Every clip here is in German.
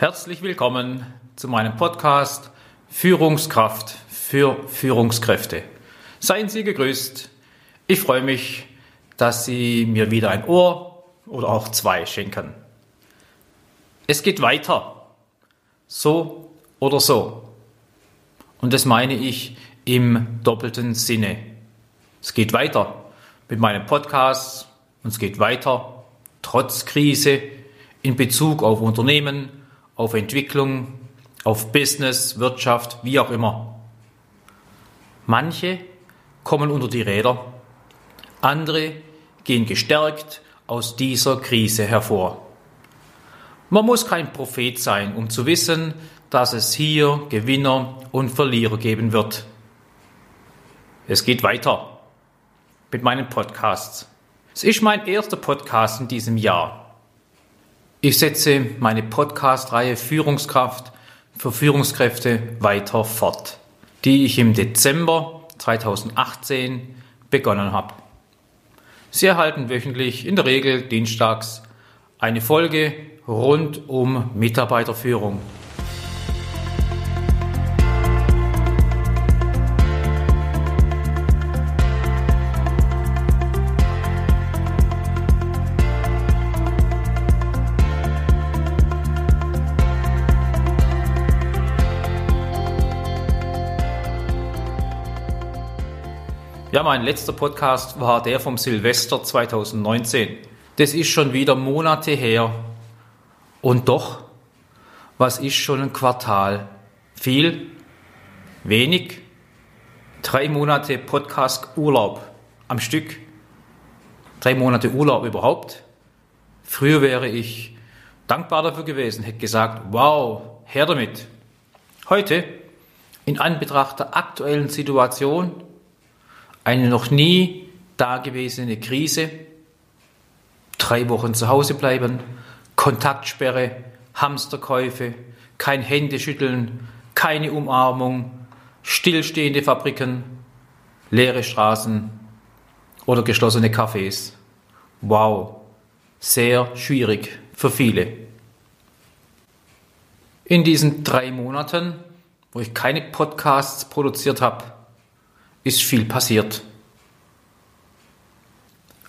Herzlich willkommen zu meinem Podcast Führungskraft für Führungskräfte. Seien Sie gegrüßt. Ich freue mich, dass Sie mir wieder ein Ohr oder auch zwei schenken. Es geht weiter. So oder so. Und das meine ich im doppelten Sinne. Es geht weiter mit meinem Podcast und es geht weiter trotz Krise in Bezug auf Unternehmen, auf Entwicklung, auf Business, Wirtschaft, wie auch immer. Manche kommen unter die Räder, andere gehen gestärkt aus dieser Krise hervor. Man muss kein Prophet sein, um zu wissen, dass es hier Gewinner und Verlierer geben wird. Es geht weiter mit meinen Podcasts. Es ist mein erster Podcast in diesem Jahr. Ich setze meine Podcast-Reihe Führungskraft für Führungskräfte weiter fort, die ich im Dezember 2018 begonnen habe. Sie erhalten wöchentlich, in der Regel dienstags, eine Folge rund um Mitarbeiterführung. Ja, mein letzter Podcast war der vom Silvester 2019. Das ist schon wieder Monate her. Und doch, was ist schon ein Quartal? Viel? Wenig? Drei Monate Podcast-Urlaub am Stück. Drei Monate Urlaub überhaupt. Früher wäre ich dankbar dafür gewesen, hätte gesagt, wow, her damit. Heute, in Anbetracht der aktuellen Situation, eine noch nie dagewesene Krise, drei Wochen zu Hause bleiben, Kontaktsperre, Hamsterkäufe, kein Händeschütteln, keine Umarmung, stillstehende Fabriken, leere Straßen oder geschlossene Cafés. Wow, sehr schwierig für viele. In diesen drei Monaten, wo ich keine Podcasts produziert habe, ist viel passiert.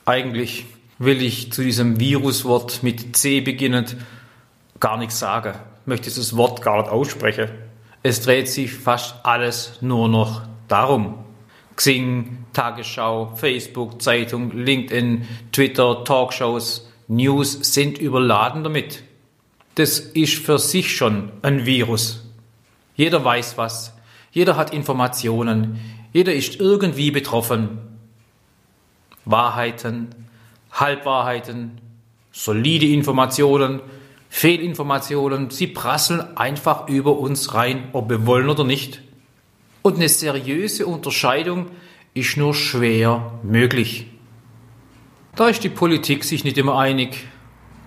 Eigentlich will ich zu diesem Viruswort mit C beginnend gar nichts sagen. Möchte dieses Wort gar nicht aussprechen. Es dreht sich fast alles nur noch darum. Xing, Tagesschau, Facebook, Zeitung, LinkedIn, Twitter, Talkshows, News sind überladen damit. Das ist für sich schon ein Virus. Jeder weiß was. Jeder hat Informationen. Jeder ist irgendwie betroffen. Wahrheiten, Halbwahrheiten, solide Informationen, Fehlinformationen, sie prasseln einfach über uns rein, ob wir wollen oder nicht. Und eine seriöse Unterscheidung ist nur schwer möglich. Da ist die Politik sich nicht immer einig.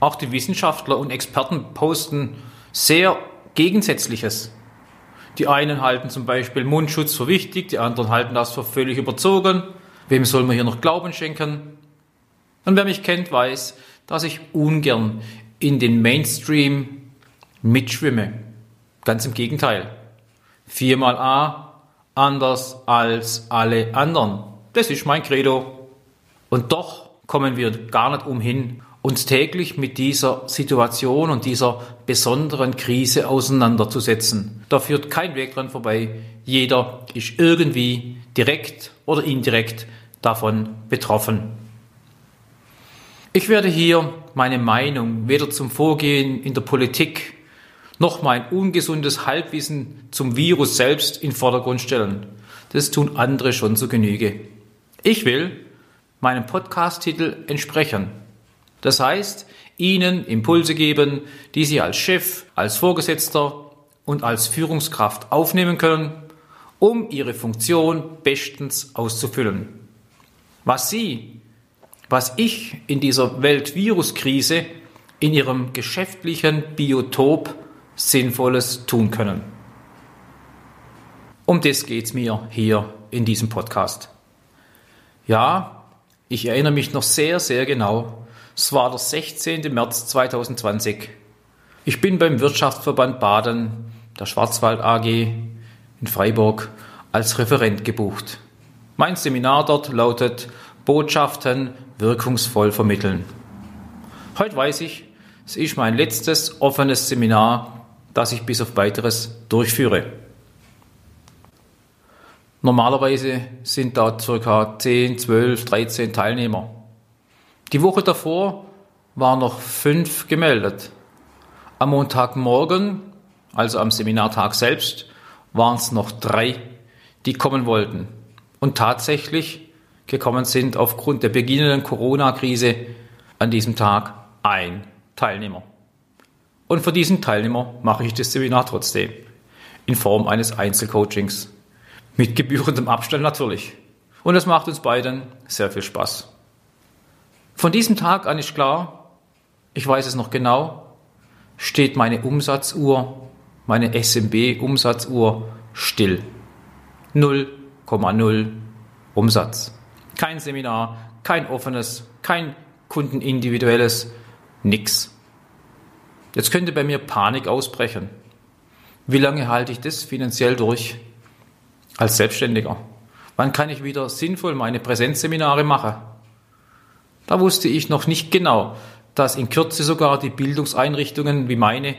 Auch die Wissenschaftler und Experten posten sehr Gegensätzliches. Die einen halten zum Beispiel Mundschutz für wichtig, die anderen halten das für völlig überzogen. Wem soll man hier noch Glauben schenken? Und wer mich kennt, weiß, dass ich ungern in den Mainstream mitschwimme. Ganz im Gegenteil. Viermal A, anders als alle anderen. Das ist mein Credo. Und doch kommen wir gar nicht umhin, uns täglich mit dieser Situation und dieser besonderen Krise auseinanderzusetzen. Da führt kein Weg dran vorbei. Jeder ist irgendwie direkt oder indirekt davon betroffen. Ich werde hier meine Meinung weder zum Vorgehen in der Politik noch mein ungesundes Halbwissen zum Virus selbst in Vordergrund stellen. Das tun andere schon zu Genüge. Ich will meinem Podcast-Titel entsprechen. Das heißt, Ihnen Impulse geben, die Sie als Chef, als Vorgesetzter und als Führungskraft aufnehmen können, um Ihre Funktion bestens auszufüllen. Was Sie, was ich in dieser Weltviruskrise in Ihrem geschäftlichen Biotop Sinnvolles tun können. Um das geht es mir hier in diesem Podcast. Ja, ich erinnere mich noch sehr, sehr genau, es war der 16. März 2020. Ich bin beim Wirtschaftsverband Baden, der Schwarzwald AG in Freiburg, als Referent gebucht. Mein Seminar dort lautet Botschaften wirkungsvoll vermitteln. Heute weiß ich, es ist mein letztes offenes Seminar, das ich bis auf weiteres durchführe. Normalerweise sind da ca. 10, 12, 13 Teilnehmer. Die Woche davor waren noch fünf gemeldet. Am Montagmorgen, also am Seminartag selbst, waren es noch drei, die kommen wollten und tatsächlich gekommen sind aufgrund der beginnenden Corona-Krise an diesem Tag ein Teilnehmer. Und für diesen Teilnehmer mache ich das Seminar trotzdem in Form eines Einzelcoachings. Mit gebührendem Abstand natürlich. Und es macht uns beiden sehr viel Spaß. Von diesem Tag an ist klar, ich weiß es noch genau, steht meine Umsatzuhr, meine SMB-Umsatzuhr still. 0,0 Umsatz. Kein Seminar, kein offenes, kein kundenindividuelles, nix. Jetzt könnte bei mir Panik ausbrechen. Wie lange halte ich das finanziell durch als Selbstständiger? Wann kann ich wieder sinnvoll meine Präsenzseminare machen? Da wusste ich noch nicht genau, dass in Kürze sogar die Bildungseinrichtungen wie meine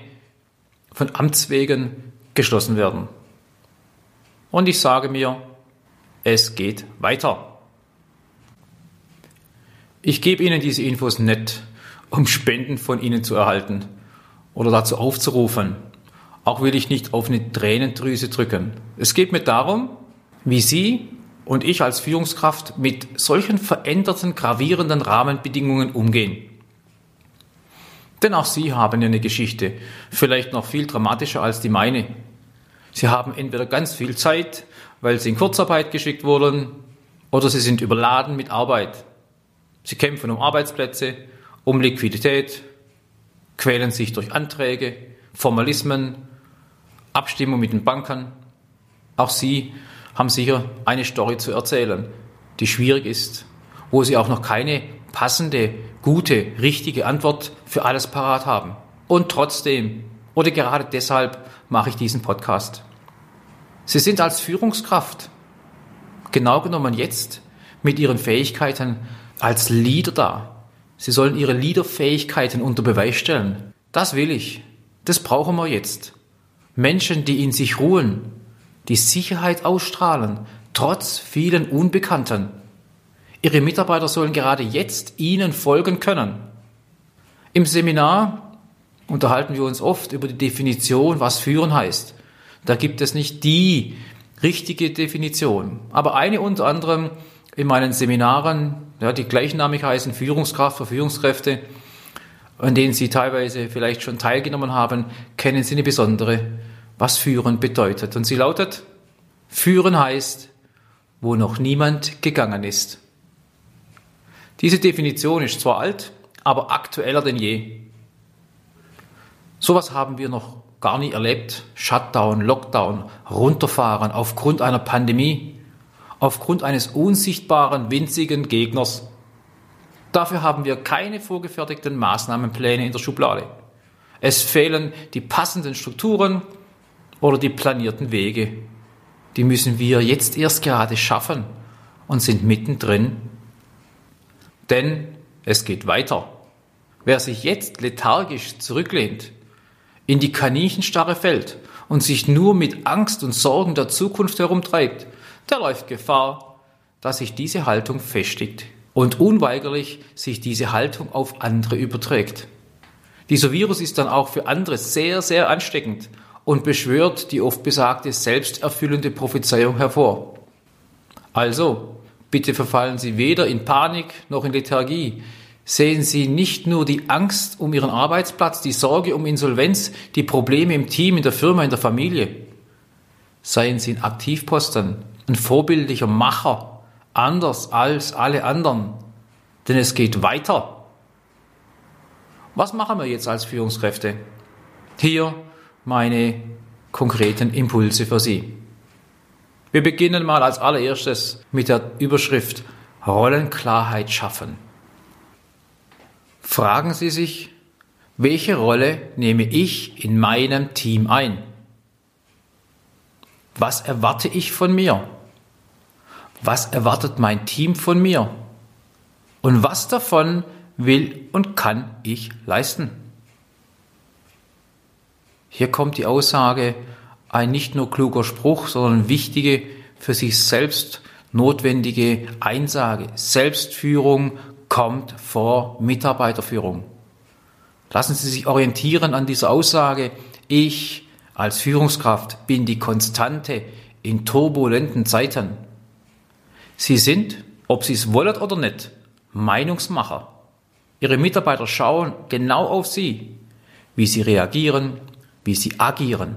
von Amts wegen geschlossen werden. Und ich sage mir, es geht weiter. Ich gebe Ihnen diese Infos nicht, um Spenden von Ihnen zu erhalten oder dazu aufzurufen. Auch will ich nicht auf eine Tränendrüse drücken. Es geht mir darum, wie Sie und ich als Führungskraft mit solchen veränderten, gravierenden Rahmenbedingungen umgehen. Denn auch Sie haben eine Geschichte, vielleicht noch viel dramatischer als die meine. Sie haben entweder ganz viel Zeit, weil Sie in Kurzarbeit geschickt wurden, oder Sie sind überladen mit Arbeit. Sie kämpfen um Arbeitsplätze, um Liquidität, quälen sich durch Anträge, Formalismen, Abstimmung mit den Banken. Auch Sie haben sicher eine Story zu erzählen, die schwierig ist, wo Sie auch noch keine passende, gute, richtige Antwort für alles parat haben. Und trotzdem, oder gerade deshalb, mache ich diesen Podcast. Sie sind als Führungskraft, genau genommen jetzt, mit Ihren Fähigkeiten als Leader da. Sie sollen Ihre Leaderfähigkeiten unter Beweis stellen. Das will ich. Das brauchen wir jetzt. Menschen, die in sich ruhen, die Sicherheit ausstrahlen, trotz vielen Unbekannten. Ihre Mitarbeiter sollen gerade jetzt Ihnen folgen können. Im Seminar unterhalten wir uns oft über die Definition, was führen heißt. Da gibt es nicht die richtige Definition. Aber eine unter anderem in meinen Seminaren, ja, die gleichnamig heißen Führungskraft für Führungskräfte, an denen Sie teilweise vielleicht schon teilgenommen haben, kennen Sie eine besondere, was führen bedeutet. Und sie lautet, führen heißt, wo noch niemand gegangen ist. Diese Definition ist zwar alt, aber aktueller denn je. Sowas haben wir noch gar nie erlebt. Shutdown, Lockdown, runterfahren aufgrund einer Pandemie, aufgrund eines unsichtbaren, winzigen Gegners. Dafür haben wir keine vorgefertigten Maßnahmenpläne in der Schublade. Es fehlen die passenden Strukturen oder die planierten Wege. Die müssen wir jetzt erst gerade schaffen und sind mittendrin denn es geht weiter. Wer sich jetzt lethargisch zurücklehnt, in die Kaninchensstarre fällt und sich nur mit Angst und Sorgen der Zukunft herumtreibt, der läuft Gefahr, dass sich diese Haltung festigt und unweigerlich sich diese Haltung auf andere überträgt. Dieser Virus ist dann auch für andere sehr, sehr ansteckend und beschwört die oft besagte selbsterfüllende Prophezeiung hervor. Also, Bitte verfallen Sie weder in Panik noch in Lethargie. Sehen Sie nicht nur die Angst um Ihren Arbeitsplatz, die Sorge um Insolvenz, die Probleme im Team, in der Firma, in der Familie. Seien Sie ein Aktivposten, ein vorbildlicher Macher, anders als alle anderen. Denn es geht weiter. Was machen wir jetzt als Führungskräfte? Hier meine konkreten Impulse für Sie. Wir beginnen mal als allererstes mit der Überschrift Rollenklarheit schaffen. Fragen Sie sich, welche Rolle nehme ich in meinem Team ein? Was erwarte ich von mir? Was erwartet mein Team von mir? Und was davon will und kann ich leisten? Hier kommt die Aussage, ein nicht nur kluger Spruch, sondern wichtige, für sich selbst notwendige Einsage. Selbstführung kommt vor Mitarbeiterführung. Lassen Sie sich orientieren an dieser Aussage. Ich als Führungskraft bin die Konstante in turbulenten Zeiten. Sie sind, ob Sie es wollen oder nicht, Meinungsmacher. Ihre Mitarbeiter schauen genau auf Sie, wie Sie reagieren, wie Sie agieren,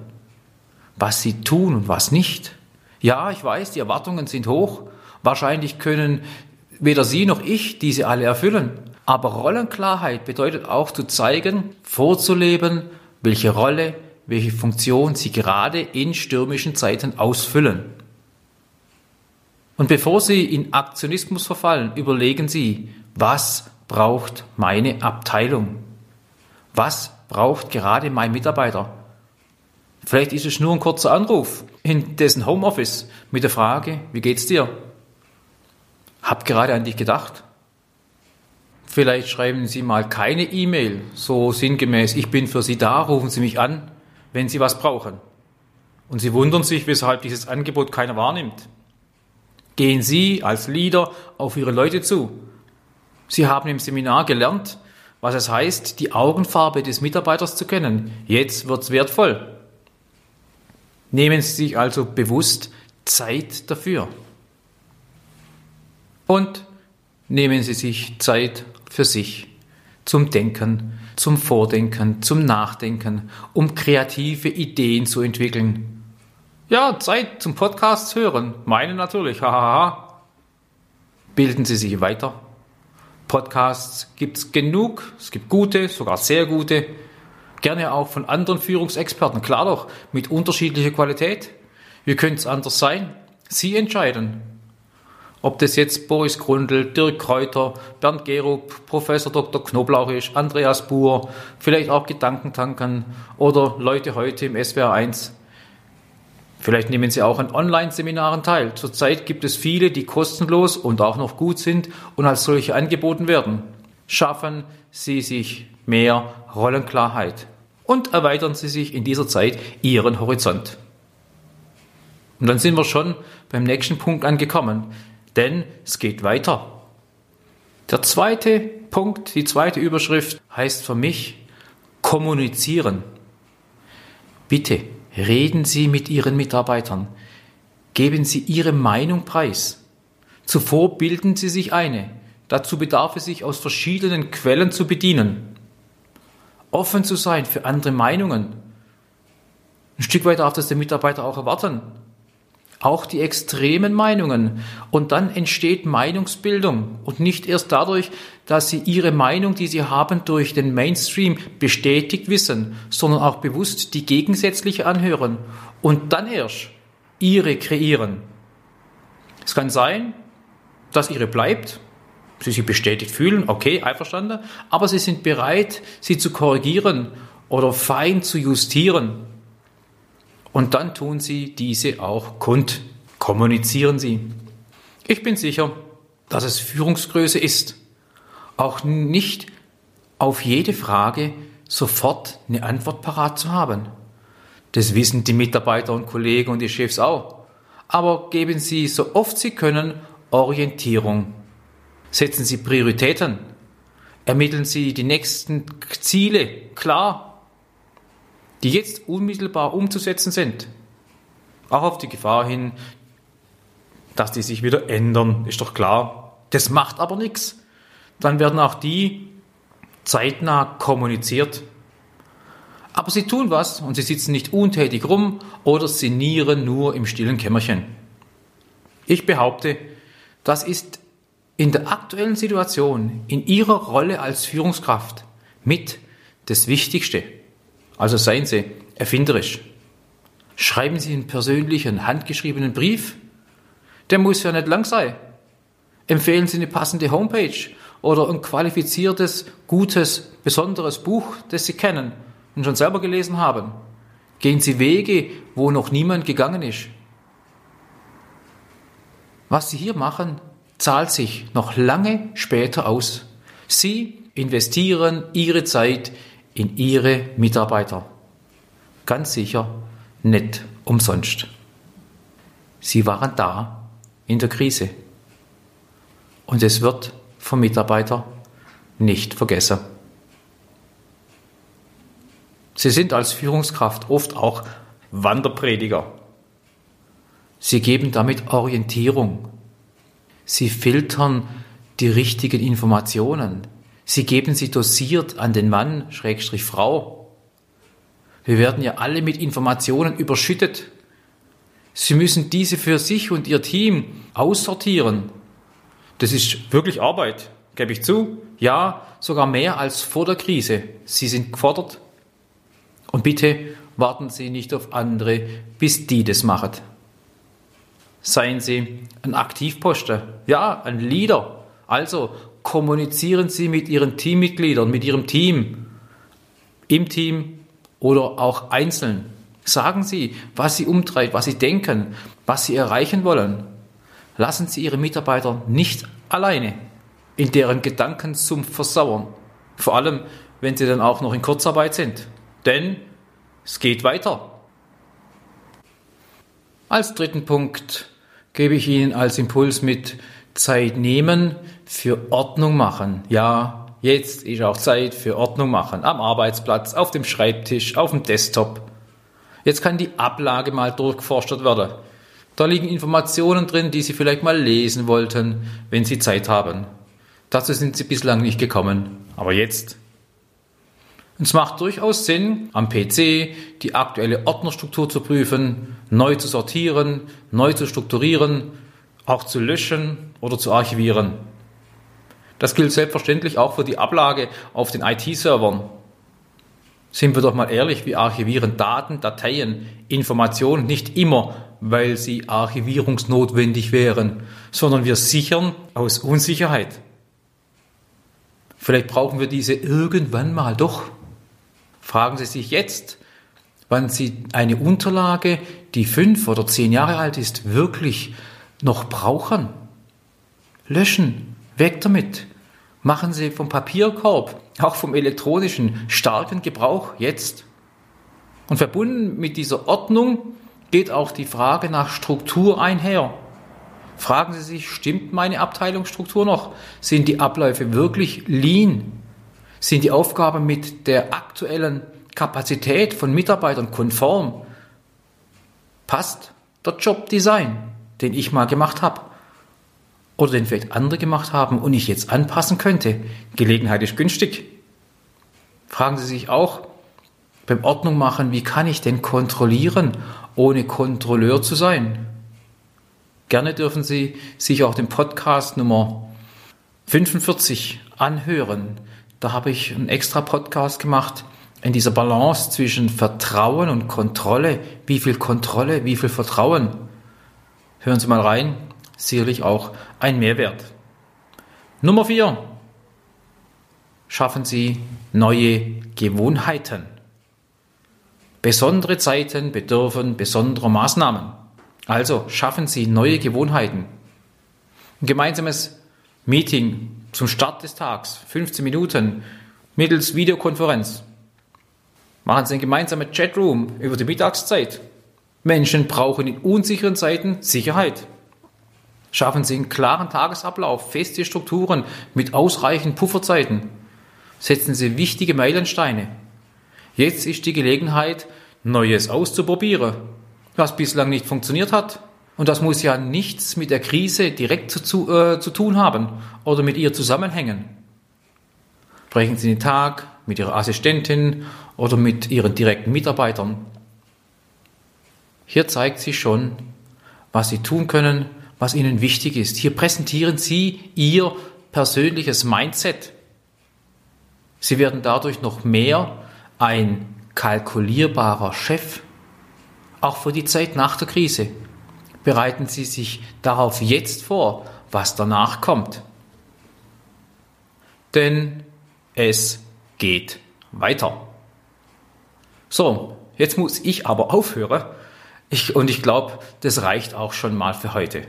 was Sie tun und was nicht. Ja, ich weiß, die Erwartungen sind hoch. Wahrscheinlich können weder Sie noch ich diese alle erfüllen. Aber Rollenklarheit bedeutet auch zu zeigen, vorzuleben, welche Rolle, welche Funktion Sie gerade in stürmischen Zeiten ausfüllen. Und bevor Sie in Aktionismus verfallen, überlegen Sie, was braucht meine Abteilung? Was braucht gerade mein Mitarbeiter? Vielleicht ist es nur ein kurzer Anruf in dessen Homeoffice mit der Frage, wie geht's dir? Hab gerade an dich gedacht. Vielleicht schreiben Sie mal keine E-Mail, so sinngemäß, ich bin für Sie da, rufen Sie mich an, wenn Sie was brauchen. Und Sie wundern sich, weshalb dieses Angebot keiner wahrnimmt. Gehen Sie als Leader auf Ihre Leute zu. Sie haben im Seminar gelernt, was es heißt, die Augenfarbe des Mitarbeiters zu kennen. Jetzt wird's wertvoll. Nehmen Sie sich also bewusst Zeit dafür. Und nehmen Sie sich Zeit für sich zum Denken, zum Vordenken, zum Nachdenken, um kreative Ideen zu entwickeln. Ja, Zeit zum Podcast hören. Meine natürlich. Bilden Sie sich weiter. Podcasts gibt es genug. Es gibt gute, sogar sehr gute. Gerne auch von anderen Führungsexperten. Klar doch, mit unterschiedlicher Qualität. Wie könnte es anders sein? Sie entscheiden. Ob das jetzt Boris Grundl, Dirk Kräuter, Bernd Gerup, Professor Dr. Knoblauch ist, Andreas Buhr, vielleicht auch Gedankentanken oder Leute heute im SWR 1. Vielleicht nehmen Sie auch an Online-Seminaren teil. Zurzeit gibt es viele, die kostenlos und auch noch gut sind und als solche angeboten werden. Schaffen Sie sich mehr Rollenklarheit und erweitern Sie sich in dieser Zeit Ihren Horizont. Und dann sind wir schon beim nächsten Punkt angekommen denn es geht weiter. Der zweite Punkt, die zweite Überschrift heißt für mich kommunizieren. Bitte reden Sie mit Ihren Mitarbeitern. Geben Sie Ihre Meinung preis. Zuvor bilden Sie sich eine. Dazu bedarf es sich aus verschiedenen Quellen zu bedienen. Offen zu sein für andere Meinungen. Ein Stück weit darf das der Mitarbeiter auch erwarten auch die extremen Meinungen. Und dann entsteht Meinungsbildung. Und nicht erst dadurch, dass sie ihre Meinung, die sie haben, durch den Mainstream bestätigt wissen, sondern auch bewusst die gegensätzliche anhören und dann erst ihre kreieren. Es kann sein, dass ihre bleibt, sie sich bestätigt fühlen, okay, einverstanden, aber sie sind bereit, sie zu korrigieren oder fein zu justieren. Und dann tun Sie diese auch kund, kommunizieren Sie. Ich bin sicher, dass es Führungsgröße ist, auch nicht auf jede Frage sofort eine Antwort parat zu haben. Das wissen die Mitarbeiter und Kollegen und die Chefs auch. Aber geben Sie so oft Sie können Orientierung. Setzen Sie Prioritäten. Ermitteln Sie die nächsten Ziele klar die jetzt unmittelbar umzusetzen sind. Auch auf die Gefahr hin, dass die sich wieder ändern, ist doch klar. Das macht aber nichts. Dann werden auch die zeitnah kommuniziert. Aber sie tun was und sie sitzen nicht untätig rum oder sinnieren nur im stillen Kämmerchen. Ich behaupte, das ist in der aktuellen Situation, in Ihrer Rolle als Führungskraft mit das Wichtigste. Also seien Sie erfinderisch. Schreiben Sie einen persönlichen, handgeschriebenen Brief. Der muss ja nicht lang sein. Empfehlen Sie eine passende Homepage oder ein qualifiziertes, gutes, besonderes Buch, das Sie kennen und schon selber gelesen haben. Gehen Sie Wege, wo noch niemand gegangen ist. Was Sie hier machen, zahlt sich noch lange später aus. Sie investieren Ihre Zeit in Ihre Mitarbeiter. Ganz sicher nicht umsonst. Sie waren da in der Krise. Und es wird vom Mitarbeiter nicht vergessen. Sie sind als Führungskraft oft auch Wanderprediger. Sie geben damit Orientierung. Sie filtern die richtigen Informationen. Sie geben sie dosiert an den Mann, Schrägstrich Frau. Wir werden ja alle mit Informationen überschüttet. Sie müssen diese für sich und Ihr Team aussortieren. Das ist wirklich Arbeit, gebe ich zu. Ja, sogar mehr als vor der Krise. Sie sind gefordert. Und bitte warten Sie nicht auf andere, bis die das machen. Seien Sie ein Aktivposter, ja, ein Leader. Also kommunizieren Sie mit Ihren Teammitgliedern, mit Ihrem Team, im Team oder auch einzeln. Sagen Sie, was Sie umtreibt, was Sie denken, was Sie erreichen wollen. Lassen Sie Ihre Mitarbeiter nicht alleine in deren Gedanken zum Versauern. Vor allem, wenn sie dann auch noch in Kurzarbeit sind. Denn es geht weiter. Als dritten Punkt gebe ich Ihnen als Impuls mit Zeit nehmen für Ordnung machen. Ja, jetzt ist auch Zeit für Ordnung machen. Am Arbeitsplatz, auf dem Schreibtisch, auf dem Desktop. Jetzt kann die Ablage mal durchgeforstet werden. Da liegen Informationen drin, die Sie vielleicht mal lesen wollten, wenn Sie Zeit haben. Dazu sind Sie bislang nicht gekommen. Aber jetzt. Und es macht durchaus Sinn, am PC die aktuelle Ordnerstruktur zu prüfen, neu zu sortieren, neu zu strukturieren, auch zu löschen oder zu archivieren. Das gilt selbstverständlich auch für die Ablage auf den IT-Servern. Sind wir doch mal ehrlich, wir archivieren Daten, Dateien, Informationen nicht immer, weil sie archivierungsnotwendig wären, sondern wir sichern aus Unsicherheit. Vielleicht brauchen wir diese irgendwann mal doch. Fragen Sie sich jetzt, wann Sie eine Unterlage, die fünf oder zehn Jahre alt ist, wirklich noch brauchen. Löschen, weg damit. Machen Sie vom Papierkorb, auch vom elektronischen, starken Gebrauch jetzt. Und verbunden mit dieser Ordnung geht auch die Frage nach Struktur einher. Fragen Sie sich, stimmt meine Abteilungsstruktur noch? Sind die Abläufe wirklich lean? Sind die Aufgaben mit der aktuellen Kapazität von Mitarbeitern konform? Passt der Jobdesign, den ich mal gemacht habe? Oder den vielleicht andere gemacht haben und ich jetzt anpassen könnte? Gelegenheit ist günstig. Fragen Sie sich auch beim Ordnung machen, wie kann ich denn kontrollieren, ohne Kontrolleur zu sein? Gerne dürfen Sie sich auch den Podcast Nummer 45 anhören. Da habe ich einen extra Podcast gemacht in dieser Balance zwischen Vertrauen und Kontrolle. Wie viel Kontrolle, wie viel Vertrauen? Hören Sie mal rein, sicherlich auch ein Mehrwert. Nummer 4. Schaffen Sie neue Gewohnheiten. Besondere Zeiten bedürfen besonderer Maßnahmen. Also schaffen Sie neue Gewohnheiten. Ein gemeinsames Meeting zum Start des Tags, 15 Minuten, mittels Videokonferenz. Machen Sie einen gemeinsamen Chatroom über die Mittagszeit. Menschen brauchen in unsicheren Zeiten Sicherheit. Schaffen Sie einen klaren Tagesablauf, feste Strukturen mit ausreichend Pufferzeiten. Setzen Sie wichtige Meilensteine. Jetzt ist die Gelegenheit, Neues auszuprobieren was bislang nicht funktioniert hat. Und das muss ja nichts mit der Krise direkt zu, äh, zu tun haben oder mit ihr zusammenhängen. Sprechen Sie den Tag mit Ihrer Assistentin oder mit Ihren direkten Mitarbeitern. Hier zeigt sich schon, was Sie tun können, was Ihnen wichtig ist. Hier präsentieren Sie Ihr persönliches Mindset. Sie werden dadurch noch mehr ein kalkulierbarer Chef auch für die Zeit nach der Krise. Bereiten Sie sich darauf jetzt vor, was danach kommt. denn es geht weiter. So, jetzt muss ich aber aufhören. Ich, und ich glaube, das reicht auch schon mal für heute.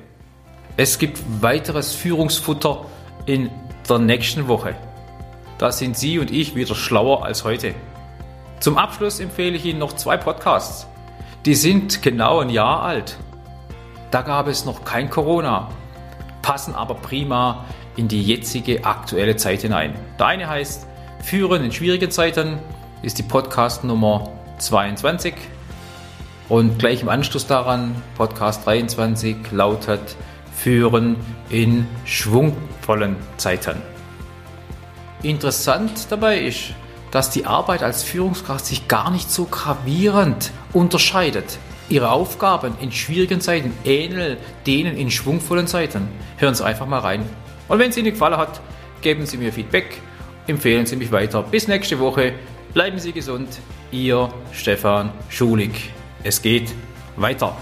Es gibt weiteres Führungsfutter in der nächsten Woche. Da sind Sie und ich wieder schlauer als heute. Zum Abschluss empfehle ich Ihnen noch zwei Podcasts. Die sind genau ein Jahr alt. Da gab es noch kein Corona, passen aber prima in die jetzige aktuelle Zeit hinein. Der eine heißt Führen in schwierigen Zeiten, ist die Podcast Nummer 22 und gleich im Anschluss daran Podcast 23 lautet Führen in schwungvollen Zeiten. Interessant dabei ist, dass die Arbeit als Führungskraft sich gar nicht so gravierend unterscheidet. Ihre Aufgaben in schwierigen Zeiten ähneln denen in schwungvollen Zeiten. Hören Sie einfach mal rein. Und wenn es Ihnen gefallen hat, geben Sie mir Feedback, empfehlen Sie mich weiter. Bis nächste Woche. Bleiben Sie gesund. Ihr Stefan Schulig. Es geht weiter.